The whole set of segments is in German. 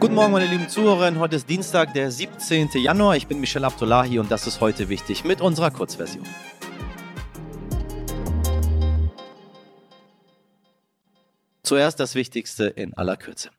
Guten Morgen, meine lieben Zuhörerinnen. Heute ist Dienstag, der 17. Januar. Ich bin Michel Abdullahi und das ist heute wichtig mit unserer Kurzversion. Zuerst das Wichtigste in aller Kürze.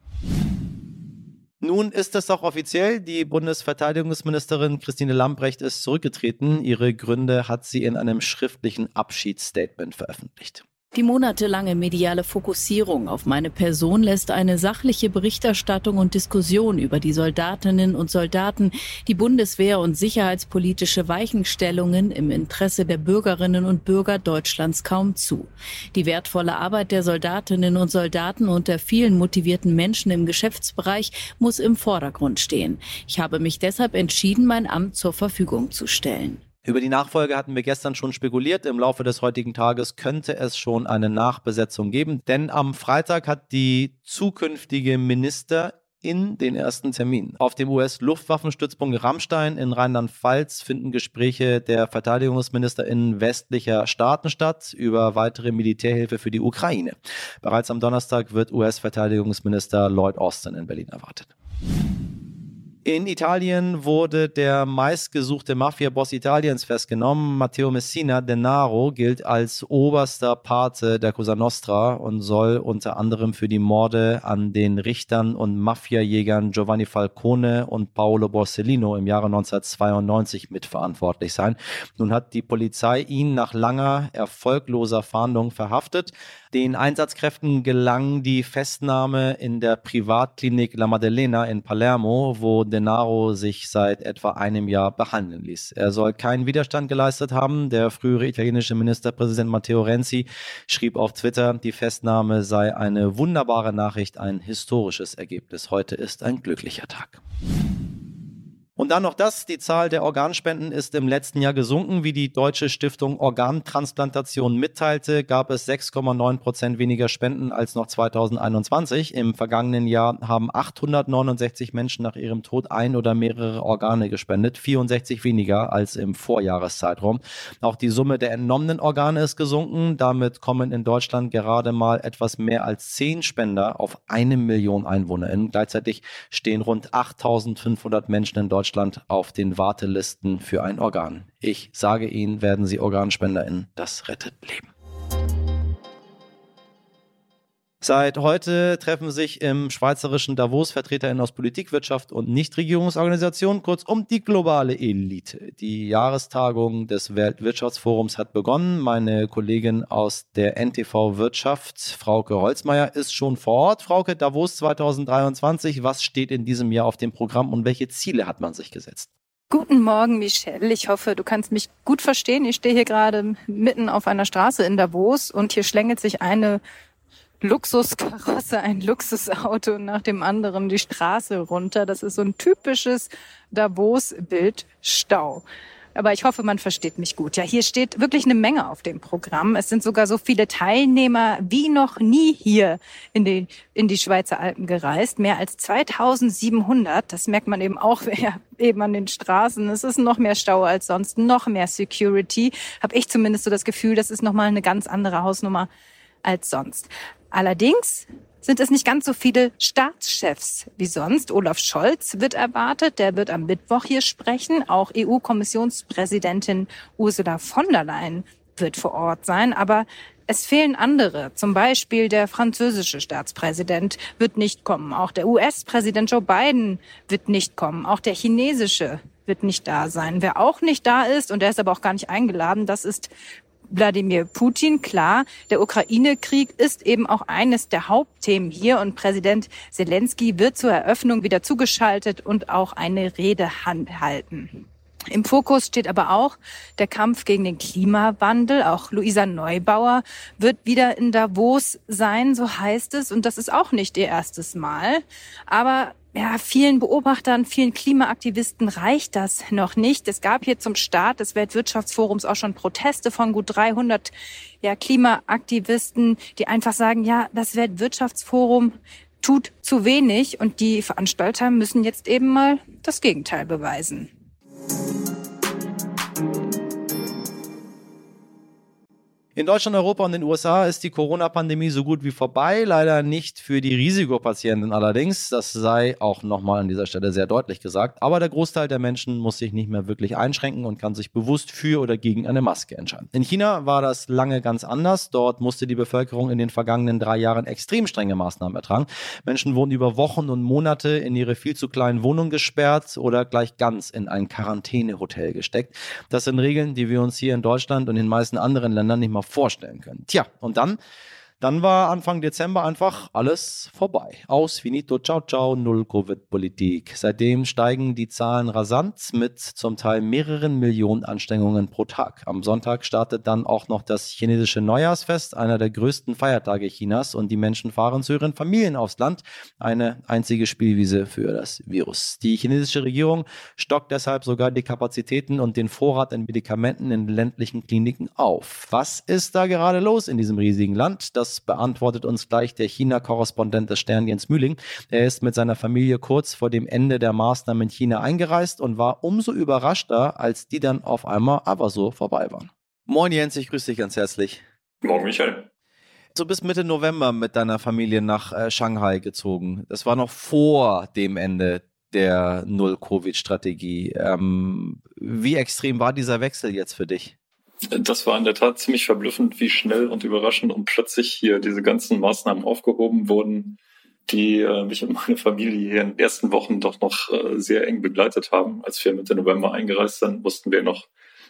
Nun ist es auch offiziell. Die Bundesverteidigungsministerin Christine Lambrecht ist zurückgetreten. Ihre Gründe hat sie in einem schriftlichen Abschiedsstatement veröffentlicht. Die monatelange mediale Fokussierung auf meine Person lässt eine sachliche Berichterstattung und Diskussion über die Soldatinnen und Soldaten, die Bundeswehr und sicherheitspolitische Weichenstellungen im Interesse der Bürgerinnen und Bürger Deutschlands kaum zu. Die wertvolle Arbeit der Soldatinnen und Soldaten und der vielen motivierten Menschen im Geschäftsbereich muss im Vordergrund stehen. Ich habe mich deshalb entschieden, mein Amt zur Verfügung zu stellen. Über die Nachfolge hatten wir gestern schon spekuliert. Im Laufe des heutigen Tages könnte es schon eine Nachbesetzung geben, denn am Freitag hat die zukünftige Minister in den ersten Termin. Auf dem US-Luftwaffenstützpunkt Rammstein in Rheinland-Pfalz finden Gespräche der Verteidigungsminister in westlicher Staaten statt über weitere Militärhilfe für die Ukraine. Bereits am Donnerstag wird US-Verteidigungsminister Lloyd Austin in Berlin erwartet. In Italien wurde der meistgesuchte Mafia-Boss Italiens festgenommen. Matteo Messina Denaro gilt als oberster Pate der Cosa Nostra und soll unter anderem für die Morde an den Richtern und Mafiajägern Giovanni Falcone und Paolo Borsellino im Jahre 1992 mitverantwortlich sein. Nun hat die Polizei ihn nach langer, erfolgloser Fahndung verhaftet. Den Einsatzkräften gelang die Festnahme in der Privatklinik La Maddalena in Palermo, wo Denaro sich seit etwa einem Jahr behandeln ließ. Er soll keinen Widerstand geleistet haben. Der frühere italienische Ministerpräsident Matteo Renzi schrieb auf Twitter, die Festnahme sei eine wunderbare Nachricht, ein historisches Ergebnis. Heute ist ein glücklicher Tag. Und dann noch das, die Zahl der Organspenden ist im letzten Jahr gesunken. Wie die Deutsche Stiftung Organtransplantation mitteilte, gab es 6,9 Prozent weniger Spenden als noch 2021. Im vergangenen Jahr haben 869 Menschen nach ihrem Tod ein oder mehrere Organe gespendet, 64 weniger als im Vorjahreszeitraum. Auch die Summe der entnommenen Organe ist gesunken. Damit kommen in Deutschland gerade mal etwas mehr als 10 Spender auf eine Million EinwohnerInnen. Gleichzeitig stehen rund 8500 Menschen in Deutschland Deutschland auf den Wartelisten für ein Organ. Ich sage Ihnen, werden Sie OrganspenderInnen, das rettet Leben. Seit heute treffen sich im schweizerischen Davos VertreterInnen aus Politik, Wirtschaft und Nichtregierungsorganisationen, kurzum die globale Elite. Die Jahrestagung des Weltwirtschaftsforums hat begonnen. Meine Kollegin aus der NTV Wirtschaft, Frauke Holzmeier, ist schon vor Ort. Frauke, Davos 2023, was steht in diesem Jahr auf dem Programm und welche Ziele hat man sich gesetzt? Guten Morgen, Michelle. Ich hoffe, du kannst mich gut verstehen. Ich stehe hier gerade mitten auf einer Straße in Davos und hier schlängelt sich eine Luxuskarosse, ein Luxusauto nach dem anderen die Straße runter. Das ist so ein typisches Davos-Bild Stau. Aber ich hoffe, man versteht mich gut. Ja, hier steht wirklich eine Menge auf dem Programm. Es sind sogar so viele Teilnehmer wie noch nie hier in die, in die Schweizer Alpen gereist. Mehr als 2700. Das merkt man eben auch ja, eben an den Straßen. Es ist noch mehr Stau als sonst, noch mehr Security. Habe ich zumindest so das Gefühl, das ist nochmal eine ganz andere Hausnummer als sonst. Allerdings sind es nicht ganz so viele Staatschefs wie sonst. Olaf Scholz wird erwartet, der wird am Mittwoch hier sprechen. Auch EU-Kommissionspräsidentin Ursula von der Leyen wird vor Ort sein. Aber es fehlen andere. Zum Beispiel der französische Staatspräsident wird nicht kommen. Auch der US-Präsident Joe Biden wird nicht kommen. Auch der chinesische wird nicht da sein. Wer auch nicht da ist, und der ist aber auch gar nicht eingeladen, das ist Wladimir Putin. Klar, der Ukraine-Krieg ist eben auch eines der Hauptthemen hier und Präsident Zelensky wird zur Eröffnung wieder zugeschaltet und auch eine Rede halten. Im Fokus steht aber auch der Kampf gegen den Klimawandel. Auch Luisa Neubauer wird wieder in Davos sein, so heißt es. Und das ist auch nicht ihr erstes Mal. Aber ja, vielen Beobachtern, vielen Klimaaktivisten reicht das noch nicht. Es gab hier zum Start des Weltwirtschaftsforums auch schon Proteste von gut 300 ja, Klimaaktivisten, die einfach sagen, ja, das Weltwirtschaftsforum tut zu wenig und die Veranstalter müssen jetzt eben mal das Gegenteil beweisen. thank you In Deutschland, Europa und den USA ist die Corona-Pandemie so gut wie vorbei. Leider nicht für die Risikopatienten allerdings. Das sei auch nochmal an dieser Stelle sehr deutlich gesagt. Aber der Großteil der Menschen muss sich nicht mehr wirklich einschränken und kann sich bewusst für oder gegen eine Maske entscheiden. In China war das lange ganz anders. Dort musste die Bevölkerung in den vergangenen drei Jahren extrem strenge Maßnahmen ertragen. Menschen wurden über Wochen und Monate in ihre viel zu kleinen Wohnungen gesperrt oder gleich ganz in ein Quarantänehotel gesteckt. Das sind Regeln, die wir uns hier in Deutschland und in den meisten anderen Ländern nicht mal vorstellen können. Tja, und dann dann war Anfang Dezember einfach alles vorbei. Aus, finito, ciao, ciao, null Covid-Politik. Seitdem steigen die Zahlen rasant mit zum Teil mehreren Millionen Anstrengungen pro Tag. Am Sonntag startet dann auch noch das chinesische Neujahrsfest, einer der größten Feiertage Chinas und die Menschen fahren zu ihren Familien aufs Land. Eine einzige Spielwiese für das Virus. Die chinesische Regierung stockt deshalb sogar die Kapazitäten und den Vorrat an Medikamenten in ländlichen Kliniken auf. Was ist da gerade los in diesem riesigen Land? Das das beantwortet uns gleich der China-Korrespondent des Stern Jens Mühling. Er ist mit seiner Familie kurz vor dem Ende der Maßnahmen in China eingereist und war umso überraschter, als die dann auf einmal aber so vorbei waren. Moin Jens, ich grüße dich ganz herzlich. Morgen Michael. Du bist Mitte November mit deiner Familie nach äh, Shanghai gezogen. Das war noch vor dem Ende der Null-Covid-Strategie. Ähm, wie extrem war dieser Wechsel jetzt für dich? Das war in der Tat ziemlich verblüffend, wie schnell und überraschend und plötzlich hier diese ganzen Maßnahmen aufgehoben wurden, die äh, mich und meine Familie hier in den ersten Wochen doch noch äh, sehr eng begleitet haben. Als wir Mitte November eingereist sind, mussten wir noch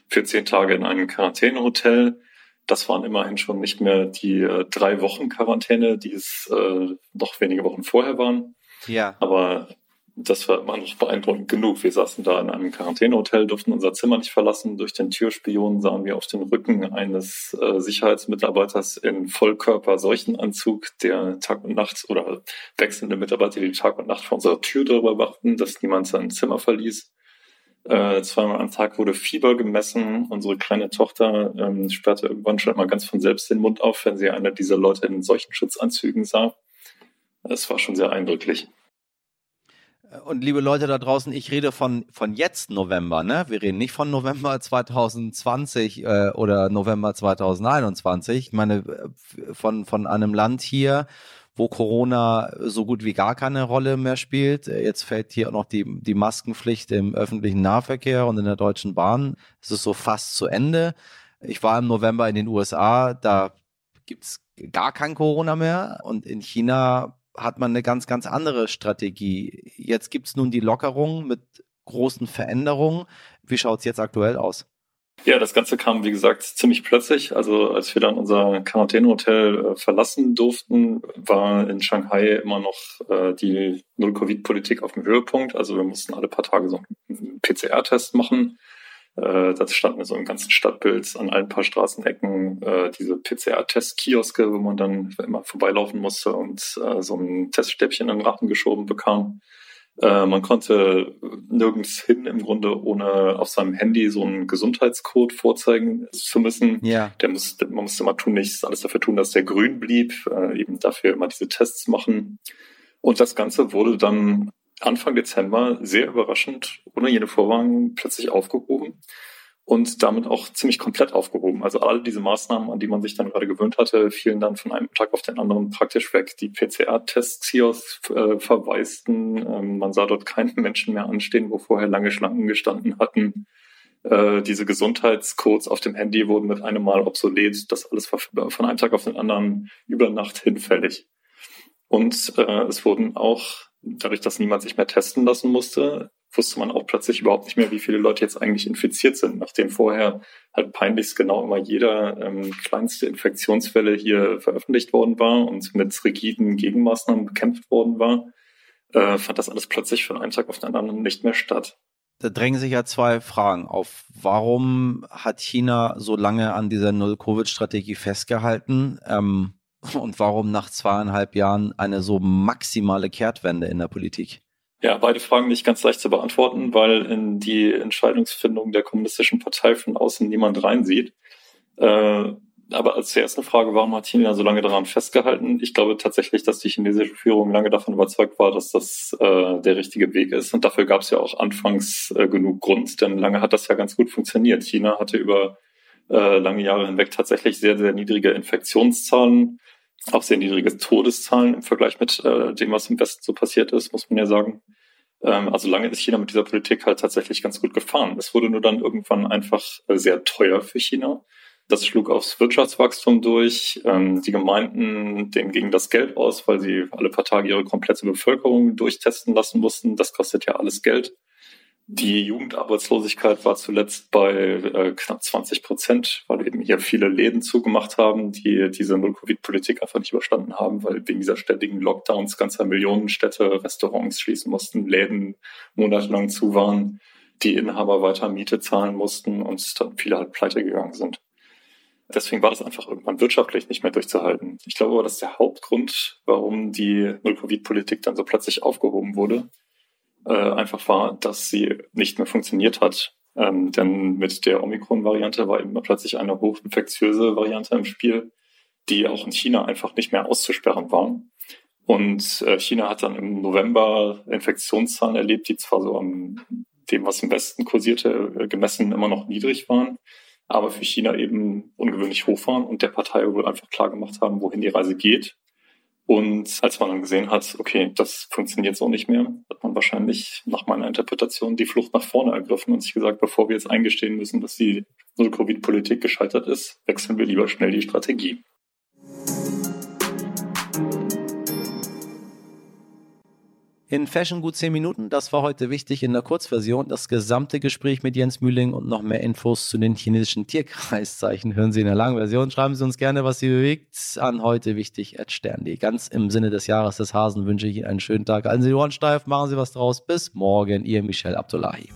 für zehn Tage in einem Quarantänehotel. Das waren immerhin schon nicht mehr die äh, drei Wochen Quarantäne, die es äh, noch wenige Wochen vorher waren. Ja. Aber das war immer noch beeindruckend genug. Wir saßen da in einem Quarantänehotel, durften unser Zimmer nicht verlassen. Durch den Türspion sahen wir auf den Rücken eines äh, Sicherheitsmitarbeiters in Vollkörper-Seuchenanzug, der Tag und Nacht oder wechselnde Mitarbeiter, die Tag und Nacht vor unserer Tür darüber wachten, dass niemand sein Zimmer verließ. Äh, zweimal am Tag wurde Fieber gemessen. Unsere kleine Tochter ähm, sperrte irgendwann schon mal ganz von selbst den Mund auf, wenn sie einer dieser Leute in solchen Schutzanzügen sah. Es war schon sehr eindrücklich. Und liebe Leute da draußen, ich rede von, von jetzt November, ne? Wir reden nicht von November 2020 äh, oder November 2021. Ich meine, äh, von, von einem Land hier, wo Corona so gut wie gar keine Rolle mehr spielt. Jetzt fällt hier auch noch die, die Maskenpflicht im öffentlichen Nahverkehr und in der Deutschen Bahn. Es ist so fast zu Ende. Ich war im November in den USA, da gibt's gar kein Corona mehr. Und in China hat man eine ganz, ganz andere Strategie. Jetzt gibt es nun die Lockerung mit großen Veränderungen. Wie schaut es jetzt aktuell aus? Ja, das Ganze kam, wie gesagt, ziemlich plötzlich. Also als wir dann unser Quarantänehotel äh, verlassen durften, war in Shanghai immer noch äh, die Null-Covid-Politik auf dem Höhepunkt. Also wir mussten alle paar Tage so einen PCR-Test machen. Äh, das standen so im ganzen Stadtbild an allen paar Straßenecken äh, diese PCR-Test-Kioske, wo man dann immer vorbeilaufen musste und äh, so ein Teststäbchen in den Rachen geschoben bekam. Äh, man konnte nirgends hin im Grunde, ohne auf seinem Handy so einen Gesundheitscode vorzeigen zu müssen. Ja. Der musste, man musste immer tun, nichts alles dafür tun, dass der grün blieb, äh, eben dafür immer diese Tests machen. Und das Ganze wurde dann Anfang Dezember sehr überraschend, ohne jede Vorwarnung, plötzlich aufgehoben und damit auch ziemlich komplett aufgehoben. Also all diese Maßnahmen, an die man sich dann gerade gewöhnt hatte, fielen dann von einem Tag auf den anderen praktisch weg. Die PCR-Tests hier äh, verwaisten. Ähm, man sah dort keinen Menschen mehr anstehen, wo vorher lange Schlangen gestanden hatten. Äh, diese Gesundheitscodes auf dem Handy wurden mit einem Mal obsolet. Das alles war von einem Tag auf den anderen über Nacht hinfällig. Und äh, es wurden auch dadurch, dass niemand sich mehr testen lassen musste, wusste man auch plötzlich überhaupt nicht mehr, wie viele Leute jetzt eigentlich infiziert sind, nachdem vorher halt peinlichst genau immer jeder ähm, kleinste Infektionsfälle hier veröffentlicht worden war und mit rigiden Gegenmaßnahmen bekämpft worden war, äh, fand das alles plötzlich von einem Tag auf den anderen nicht mehr statt. Da drängen sich ja zwei Fragen auf. Warum hat China so lange an dieser Null-Covid-Strategie festgehalten? Ähm, und warum nach zweieinhalb Jahren eine so maximale Kehrtwende in der Politik? Ja, beide Fragen nicht ganz leicht zu beantworten, weil in die Entscheidungsfindung der kommunistischen Partei von außen niemand reinsieht. Äh, aber als erste Frage, warum hat China so lange daran festgehalten? Ich glaube tatsächlich, dass die chinesische Führung lange davon überzeugt war, dass das äh, der richtige Weg ist. Und dafür gab es ja auch anfangs äh, genug Grund, denn lange hat das ja ganz gut funktioniert. China hatte über äh, lange Jahre hinweg tatsächlich sehr, sehr niedrige Infektionszahlen, auch sehr niedrige Todeszahlen im Vergleich mit äh, dem, was im Westen so passiert ist, muss man ja sagen. Ähm, also lange ist China mit dieser Politik halt tatsächlich ganz gut gefahren. Es wurde nur dann irgendwann einfach äh, sehr teuer für China. Das schlug aufs Wirtschaftswachstum durch. Ähm, die Gemeinden, denen ging das Geld aus, weil sie alle paar Tage ihre komplette Bevölkerung durchtesten lassen mussten. Das kostet ja alles Geld. Die Jugendarbeitslosigkeit war zuletzt bei äh, knapp 20 Prozent, weil eben hier viele Läden zugemacht haben, die diese Null-Covid-Politik einfach nicht überstanden haben, weil wegen dieser ständigen Lockdowns ganzer Millionenstädte Restaurants schließen mussten, Läden monatelang zu waren, die Inhaber weiter Miete zahlen mussten und dann viele halt pleite gegangen sind. Deswegen war das einfach irgendwann wirtschaftlich nicht mehr durchzuhalten. Ich glaube aber, das ist der Hauptgrund, warum die Null-Covid-Politik dann so plötzlich aufgehoben wurde äh, einfach war, dass sie nicht mehr funktioniert hat. Ähm, denn mit der Omikron-Variante war eben plötzlich eine hochinfektiöse Variante im Spiel, die auch in China einfach nicht mehr auszusperren war. Und äh, China hat dann im November Infektionszahlen erlebt, die zwar so am dem, was im Westen kursierte, äh, gemessen immer noch niedrig waren, aber für China eben ungewöhnlich hoch waren und der Partei wohl einfach klar gemacht haben, wohin die Reise geht und als man dann gesehen hat, okay, das funktioniert so nicht mehr, hat man wahrscheinlich nach meiner Interpretation die Flucht nach vorne ergriffen und sich gesagt, bevor wir jetzt eingestehen müssen, dass die Null-Covid-Politik gescheitert ist, wechseln wir lieber schnell die Strategie. In Fashion gut 10 Minuten. Das war heute wichtig in der Kurzversion. Das gesamte Gespräch mit Jens Mühling und noch mehr Infos zu den chinesischen Tierkreiszeichen hören Sie in der langen Version. Schreiben Sie uns gerne, was Sie bewegt, an heute wichtig at stern.de. Ganz im Sinne des Jahres des Hasen wünsche ich Ihnen einen schönen Tag. Halten Sie die Ohren steif, machen Sie was draus. Bis morgen, Ihr Michel Abdullahi.